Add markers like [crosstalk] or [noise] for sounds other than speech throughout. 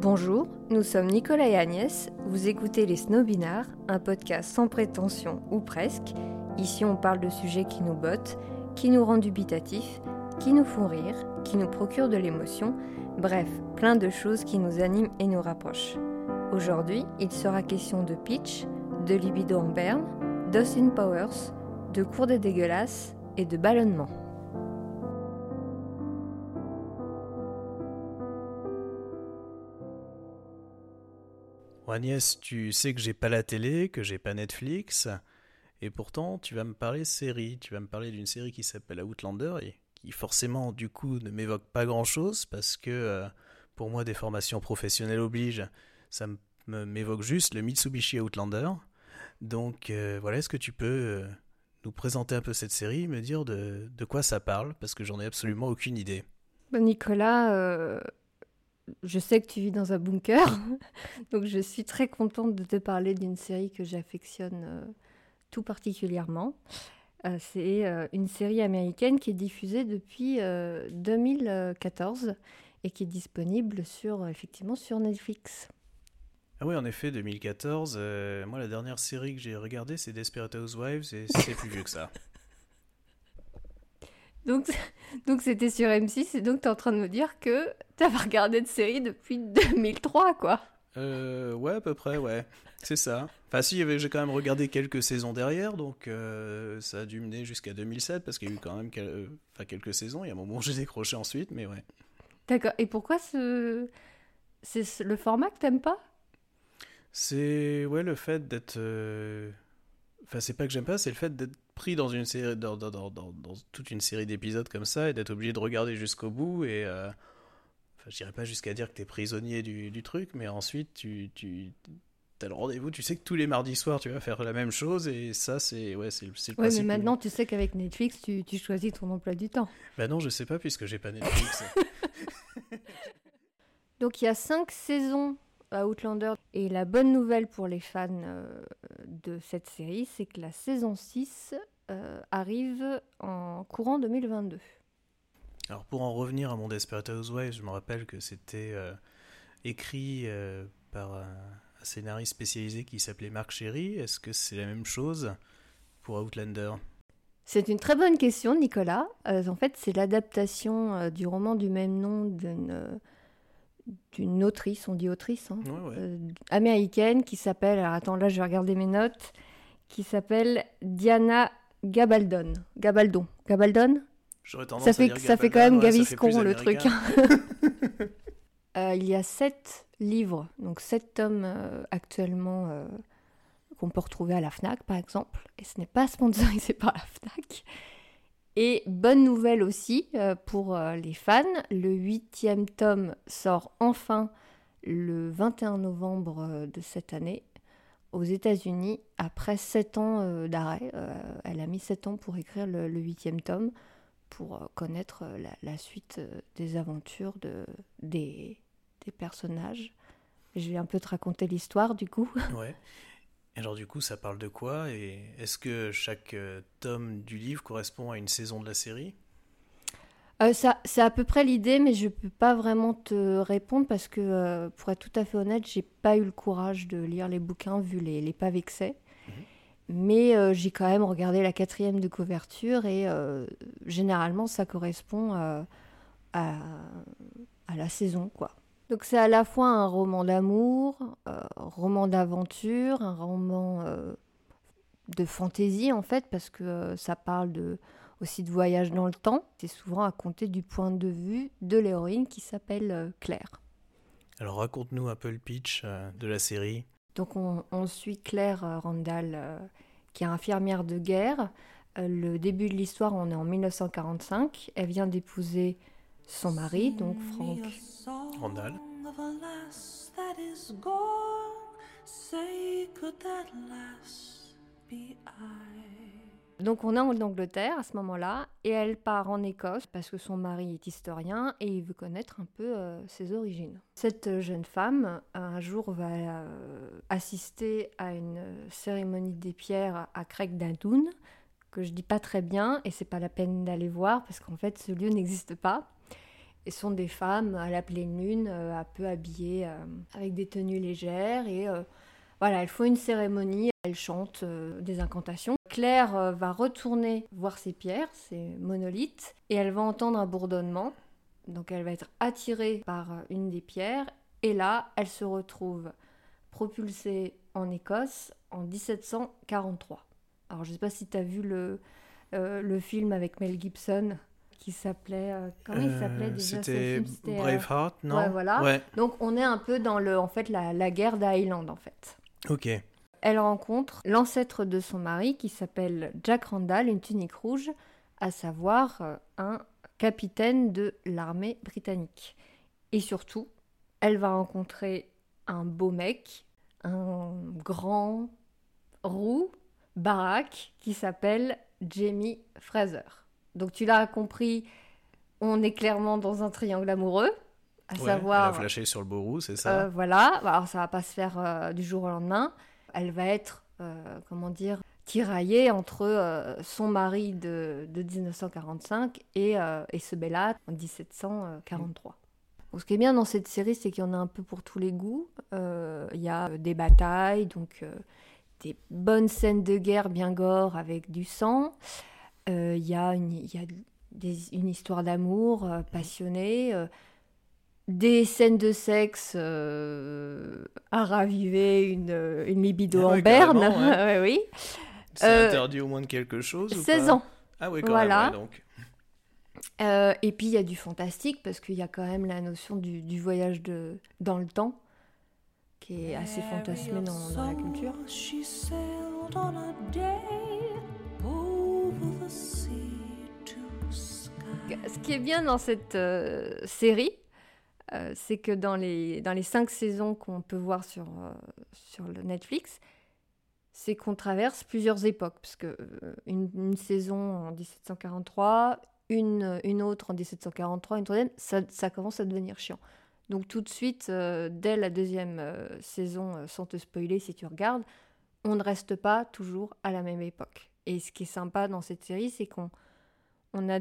Bonjour, nous sommes Nicolas et Agnès, vous écoutez Les Snobinards, un podcast sans prétention ou presque. Ici on parle de sujets qui nous bottent, qui nous rendent dubitatifs, qui nous font rire, qui nous procurent de l'émotion, bref, plein de choses qui nous animent et nous rapprochent. Aujourd'hui, il sera question de pitch, de libido en berne, d'Austin Powers, de cours des dégueulasses et de ballonnement. Agnès, tu sais que j'ai pas la télé, que j'ai pas Netflix, et pourtant tu vas me parler série. Tu vas me parler d'une série qui s'appelle Outlander et qui forcément du coup ne m'évoque pas grand chose parce que euh, pour moi des formations professionnelles obligent, ça m'évoque juste le Mitsubishi Outlander. Donc euh, voilà, est-ce que tu peux euh, nous présenter un peu cette série, me dire de, de quoi ça parle? Parce que j'en ai absolument aucune idée. Bah, Nicolas, je sais que tu vis dans un bunker, [laughs] donc je suis très contente de te parler d'une série que j'affectionne euh, tout particulièrement. Euh, c'est euh, une série américaine qui est diffusée depuis 2014 et qui est disponible sur, effectivement sur Netflix. Ah oui, en effet, 2014. moi, la dernière série que j'ai regardée, c'est Desperate Housewives et c'est plus vieux que ça. [laughs] Donc, donc c'était sur M6 et donc tu es en train de me dire que tu as regardé de série depuis 2003, quoi. Euh, ouais, à peu près, ouais. C'est ça. Enfin, si, j'ai quand même regardé quelques saisons derrière, donc euh, ça a dû mener jusqu'à 2007 parce qu'il y a eu quand même euh, quelques saisons. Il y a un moment où j'ai décroché ensuite, mais ouais. D'accord. Et pourquoi ce... c'est le format que t'aimes pas? C'est ouais le fait d'être. Euh, enfin, c'est pas que j'aime pas, c'est le fait d'être pris dans une série, dans, dans, dans, dans toute une série d'épisodes comme ça et d'être obligé de regarder jusqu'au bout et euh, enfin, je dirais pas jusqu'à dire que tu es prisonnier du, du, truc, mais ensuite tu, tu as le rendez-vous, tu sais que tous les mardis soirs tu vas faire la même chose et ça c'est ouais c'est le ouais, mais maintenant tu sais qu'avec Netflix tu, tu, choisis ton emploi du temps. Bah non je sais pas puisque j'ai pas Netflix. [laughs] Donc il y a cinq saisons à Outlander. Et la bonne nouvelle pour les fans euh, de cette série, c'est que la saison 6 euh, arrive en courant 2022. Alors pour en revenir à mon Desperate Housewives, je me rappelle que c'était euh, écrit par un, scénariste spécialisé qui s'appelait Marc Chéry. Est-ce que c'est la même chose pour Outlander? C'est une très bonne question, Nicolas. en fait, c'est l'adaptation du roman du même nom d'une d'une autrice, on dit autrice, hein, euh, américaine qui s'appelle, alors attends, là je vais regarder mes notes, qui s'appelle Diana Gabaldon. Gabaldon. Gabaldon ça fait, ça fait quand même Gaviscon le truc. [laughs] euh, il y a sept livres, donc sept tomes euh, actuellement euh, qu'on peut retrouver à la FNAC par exemple, et ce n'est pas sponsorisé [laughs] par la FNAC. Et bonne nouvelle aussi pour les fans, le huitième tome sort enfin le 21 novembre de cette année aux États-Unis après sept ans d'arrêt. elle a mis sept ans pour écrire le huitième tome pour connaître la, suite des aventures de, des, personnages. Je vais un peu te raconter l'histoire du coup. [laughs] Ouais. Alors du coup, ça parle de quoi Et est-ce que chaque euh, tome du livre correspond à une saison de la série? Euh, ça, c'est à peu près l'idée, mais je ne peux pas vraiment te répondre parce que, euh, pour être tout à fait honnête, j'ai pas eu le courage de lire les bouquins vu les, les pavés que c'est. Mhm. Mais j'ai quand même regardé la quatrième de couverture et généralement ça correspond à, à la saison, quoi. Donc c'est à la fois un roman d'amour, un euh, roman d'aventure, un roman euh, de fantaisie en fait, parce que euh, ça parle de, aussi de voyage dans le temps. C'est souvent à compter du point de vue de l'héroïne qui s'appelle Claire. Alors raconte-nous un peu le pitch de la série. Donc on, on suit Claire Randall, qui est infirmière de guerre. le début de l'histoire, on est en 1945. Elle vient d'épouser son mari, donc Frank Randall. Donc on est en Angleterre à ce moment-là et elle part en Écosse parce que son mari est historien et il veut connaître un peu euh, ses origines. Cette jeune femme un jour va euh, assister à une cérémonie des pierres à Craig Down que je dis pas très bien et c'est pas la peine d'aller voir parce qu'en fait ce lieu n'existe pas. et sont des femmes à la pleine lune, un peu habillées avec des tenues légères et voilà, elles font une cérémonie, elles chantent des incantations. Claire va retourner voir ces pierres, ces monolithes, et elle va entendre un bourdonnement. Donc elle va être attirée par une des pierres et là, elle se retrouve propulsée en Écosse en 1743. Alors je ne sais pas si tu as vu le, euh, le film avec Mel Gibson qui s'appelait euh, comment il s'appelait euh, déjà C'était Braveheart, non? voilà. Donc on est un peu dans le en fait la, la guerre d'Highland en fait. Ok. Elle rencontre l'ancêtre de son mari qui s'appelle Jack Randall, une tunique rouge, à savoir un capitaine de l'armée britannique. Et surtout, elle va rencontrer un beau mec, un grand, roux, baraque, qui s'appelle Jamie Fraser. Donc tu l'as compris, on est clairement dans un triangle amoureux. À savoir, elle a flashé sur le beau roux, c'est ça? Euh, Voilà, alors ça va pas se faire euh, du jour au lendemain. Elle va être, euh, comment dire, tiraillée entre son mari de, de 1945 et, et ce bel en 1743 ce qui est bien dans cette série, c'est qu'il y en a un peu pour tous les goûts. Il y a des batailles, donc des bonnes scènes de guerre bien gore avec du sang. Il y a une, y a une histoire d'amour passionnée. Des scènes de sexe à raviver une, une libido ah en berne. [laughs] oui. C'est interdit au moins de quelque chose 16 ans. Ah oui, quand voilà. même. donc. Euh, et puis il y a du fantastique parce qu'il y a quand même la notion du, voyage de, dans le temps qui est assez fantasmé dans, la culture. Ce qui est bien dans cette euh, série, euh, c'est que dans les, dans les cinq saisons qu'on peut voir sur, sur le Netflix, c'est qu'on traverse plusieurs époques. Parce que une, une saison en 1743, une, une autre en 1743, une troisième, ça, commence à devenir chiant. Donc tout de suite, euh, dès la deuxième euh, saison, euh, sans te spoiler si tu regardes, on ne reste pas toujours à la même époque. Et ce qui est sympa dans cette série, c'est qu'on on a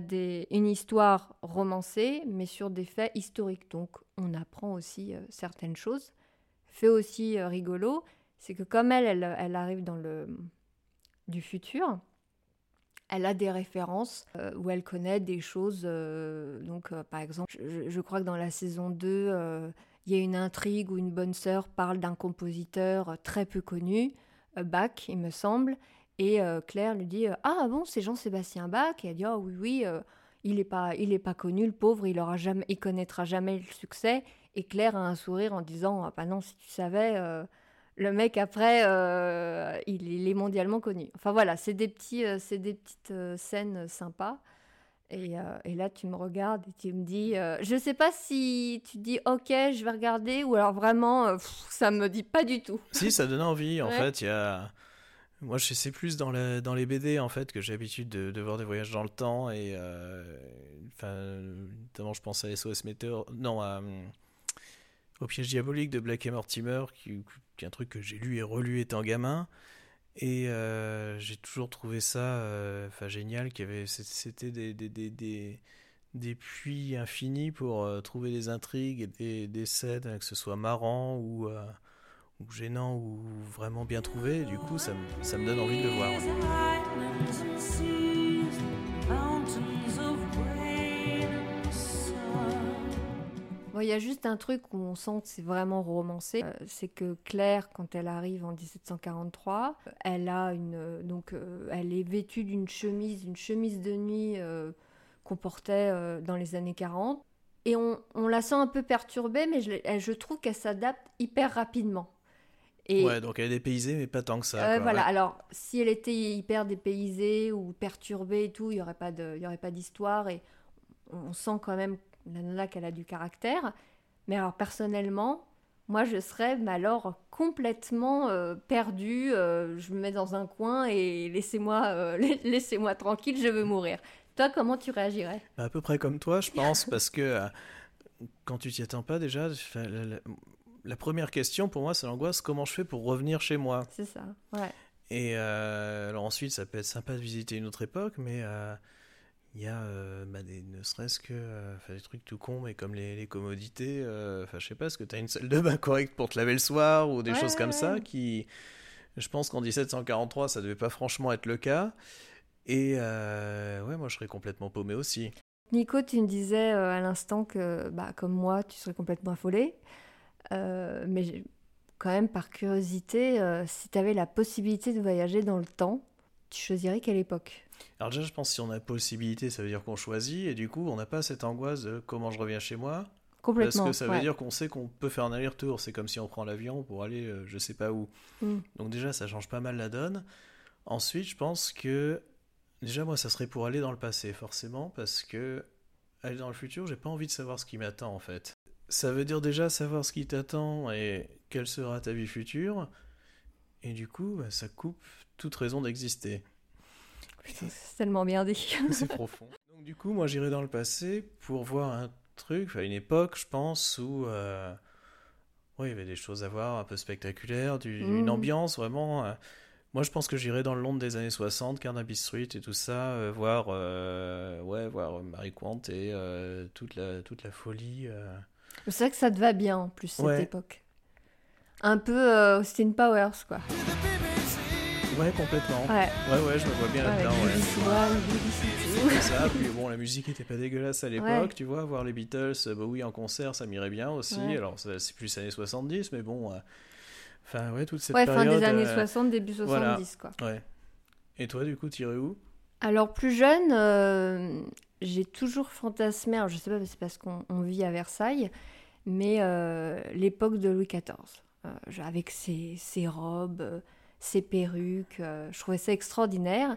une histoire romancée, mais sur des faits historiques. Donc on apprend aussi certaines choses. Fait aussi rigolo, c'est que comme elle, elle, arrive dans le du futur, elle a des références euh, où elle connaît des choses. Euh, donc, euh, par exemple, je, crois que dans la saison 2, il y a une intrigue où une bonne sœur parle d'un compositeur très peu connu, Bach, il me semble. Et Claire lui dit Ah bon, c'est Jean-Sébastien Bach? Et elle dit Ah oui, oui, il n'est pas, il pas connu, le pauvre, il aura jamais, il connaîtra jamais le succès. Et Claire a un sourire en disant Ah bah non, si tu savais le mec après, euh, il, est mondialement connu. Enfin voilà, c'est des, petits, euh, c'est des petites euh, scènes sympas. Et, et, là, tu me regardes et tu me dis, je sais pas si tu dis ok, je vais regarder ou alors vraiment, ça me dit pas du tout. Si, ça donne envie. En fait, il y a. Moi, je sais plus dans, dans les BD en fait que j'ai l'habitude de, voir des voyages dans le temps et enfin, notamment je pense à SOS Meteor, non à au piège diabolique de Black et Mortimer, qui, est un truc que j'ai lu et relu étant gamin. Et euh, j'ai toujours trouvé ça euh, génial, qu'il y avait, c'était des, des, puits infinis pour euh, trouver des intrigues et des, des scènes, que ce soit marrant ou, ou gênant ou vraiment bien trouvé. Du coup, ça, ça me donne envie de le voir. il y a juste un truc où on sent que c'est vraiment romancé, euh, c'est que Claire, quand elle arrive en 1743, elle a une, euh, donc, euh, elle est vêtue d'une chemise, une chemise de nuit qu'on portait dans les années 40, et on, on, la sent un peu perturbée, mais je, je trouve qu'elle s'adapte hyper rapidement. Et, ouais, donc elle est dépaysée, mais pas tant que ça. voilà, alors si elle était hyper dépaysée ou perturbée et tout, il n'y aurait pas d'histoire, et on sent quand même la nana qu'elle a du caractère. Mais alors personnellement, moi je serais alors complètement euh, perdue. Euh, je me mets dans un coin et laissez-moi euh, [laughs] laissez-moi tranquille, je veux mourir. Toi, comment tu réagirais? Bah, À peu près comme toi, je pense, parce que quand tu t'y attends pas déjà, la, première question pour moi, c'est l'angoisse comment je fais pour revenir chez moi? C'est ça, ouais. Et alors ensuite, ça peut être sympa de visiter une autre époque, mais il y a euh, bah, des, ne serait-ce que euh, des trucs tout cons, mais comme les, les commodités. euh, Enfin, je sais pas, est-ce que tu as une salle de bain correcte pour te laver le soir ou des Ouais, choses comme ouais, ça qui. Je pense qu'en 1743, ça devait pas franchement être le cas. Et euh, ouais, moi je serais complètement paumé aussi. Nico, tu me disais euh, à l'instant que, bah, comme moi, tu serais complètement affolé. Euh, mais quand même, par curiosité, euh, si tu avais la possibilité de voyager dans le temps, tu choisirais quelle époque? Alors déjà, je pense que si on a possibilité, ça veut dire qu'on choisit, et du coup, on n'a pas cette angoisse de comment je reviens chez moi, parce Complètement. que ça veut ouais. dire qu'on sait qu'on peut faire un aller-retour. C'est comme si on prend l'avion pour aller euh, je sais pas où. Mm. Donc déjà, ça change pas mal la donne. Ensuite, je pense que déjà, moi, ça serait pour aller dans le passé, forcément, parce que aller dans le futur, j'ai pas envie de savoir ce qui m'attend, en fait. Ça veut dire déjà savoir ce qui t'attend et quelle sera ta vie future, et du coup, bah, ça coupe toute raison d'exister. Putain, C'est tellement bien dit. [laughs] C'est profond. Donc du coup, moi, j'irai dans le passé pour voir un truc, enfin une époque, je pense, où euh, ouais, il y avait des choses à voir un peu spectaculaires, du- Mhm. une ambiance vraiment. euh, moi, je pense que j'irai dans le Londres des années 60, Carnaby Street et tout ça, euh, voir, euh, ouais, voir Marie Quant et toute la toute la folie. Euh. C'est vrai que ça te va bien, en plus, cette Ouais. époque. Un peu euh, Austin Powers, quoi. Ouais, complètement. Ouais, Ouais, ouais, je me vois bien là-dedans. ouais. C'est ça, puis bon, la musique était pas dégueulasse à l'époque, Ouais. tu vois, voir les Beatles, euh, Bowie en concert, ça m'irait bien aussi. Ouais. Alors, c'est plus années 70, mais bon, euh, enfin, ouais, toute cette Ouais, fin période. des années euh, 60, début 70, voilà. quoi. Ouais. Et toi, du coup, t'irais où? Alors, plus jeune, euh, j'ai toujours fantasmé, alors je sais pas, c'est parce qu'on on vit à Versailles, mais euh, l'époque de Louis XIV, euh, avec ses, ses robes, euh, ses perruques, euh, je trouvais ça extraordinaire.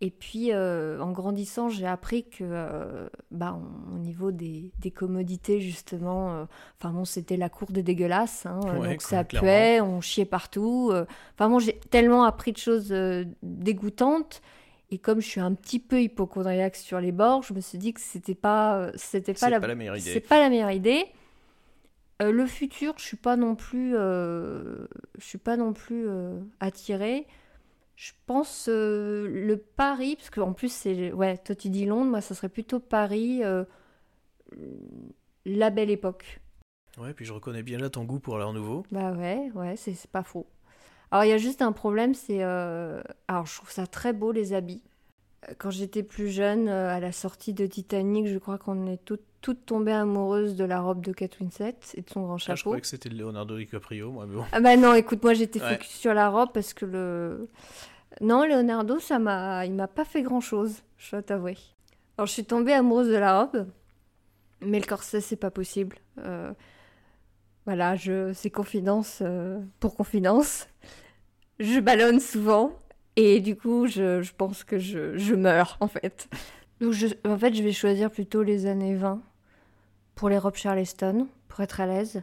Et puis, en grandissant, j'ai appris que, bah, on- au niveau des, des commodités, justement, enfin bon, c'était la cour de dégueulasse, hein, Ouais, donc ça puait, on chiait partout. Enfin bon, j'ai tellement appris de choses dégoûtantes. Et comme je suis un petit peu hypochondriaque sur les bords, je me suis dit que c'était pas, euh, c'était pas, C'est la, pas la meilleure c'est idée. pas la meilleure idée. Euh, le futur, je suis pas non plus, euh, je suis pas non plus euh, attirée. Je pense le Paris, parce qu'en plus c'est, ouais, toi tu dis Londres, moi ça serait plutôt Paris, la belle époque. Ouais, puis je reconnais bien là ton goût pour l'art nouveau. Bah ouais, ouais, c'est c'est pas faux. Alors il y a juste un problème, c'est... euh, Alors je trouve ça très beau les habits. Quand j'étais plus jeune, euh, à la sortie de Titanic, je crois qu'on est toutes, toutes tombées amoureuses de la robe de Kate Winslet et de son grand Ah, je chapeau. croyais que c'était Leonardo DiCaprio, moi, mais bon. Ah bah non, écoute, moi j'étais Ouais. focus sur la robe parce que le... Non, Leonardo, ça m'a... Il m'a pas fait grand-chose, je dois t'avouer. Alors je suis tombée amoureuse de la robe, mais le corset, c'est pas possible. Euh, Voilà, je... c'est confidence euh, pour confidence. Je ballonne souvent et du coup, je, je pense que je... je meurs en fait. Donc je... en fait, je vais choisir plutôt les années 20 pour les robes Charleston, pour être à l'aise.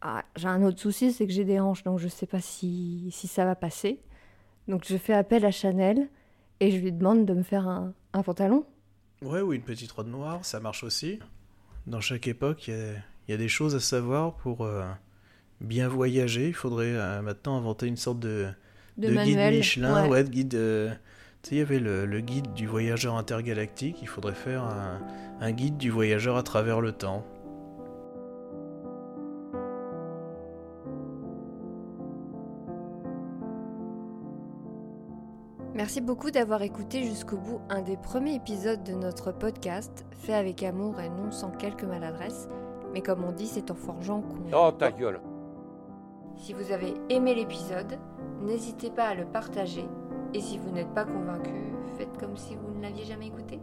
Ah, j'ai un autre souci, c'est que j'ai des hanches, donc je sais pas si, si ça va passer. Donc je fais appel à Chanel et je lui demande de me faire un, un pantalon. Ouais, ou une petite robe noire, ça marche aussi. Dans chaque époque, il y a, il y a des choses à savoir pour euh, bien voyager. Il faudrait euh, maintenant inventer une sorte de, De, de guide. Michelin, ouais. ouais, de guide. euh, tu sais, il y avait le, le guide du voyageur intergalactique. Il faudrait faire un, un guide du voyageur à travers le temps. Merci beaucoup d'avoir écouté jusqu'au bout un des premiers épisodes de notre podcast, fait avec amour et non sans quelques maladresses. Mais comme on dit, c'est en forgeant qu'on... Oh ta gueule Si vous avez aimé l'épisode, n'hésitez pas à le partager. Et si vous n'êtes pas convaincu, faites comme si vous ne l'aviez jamais écouté.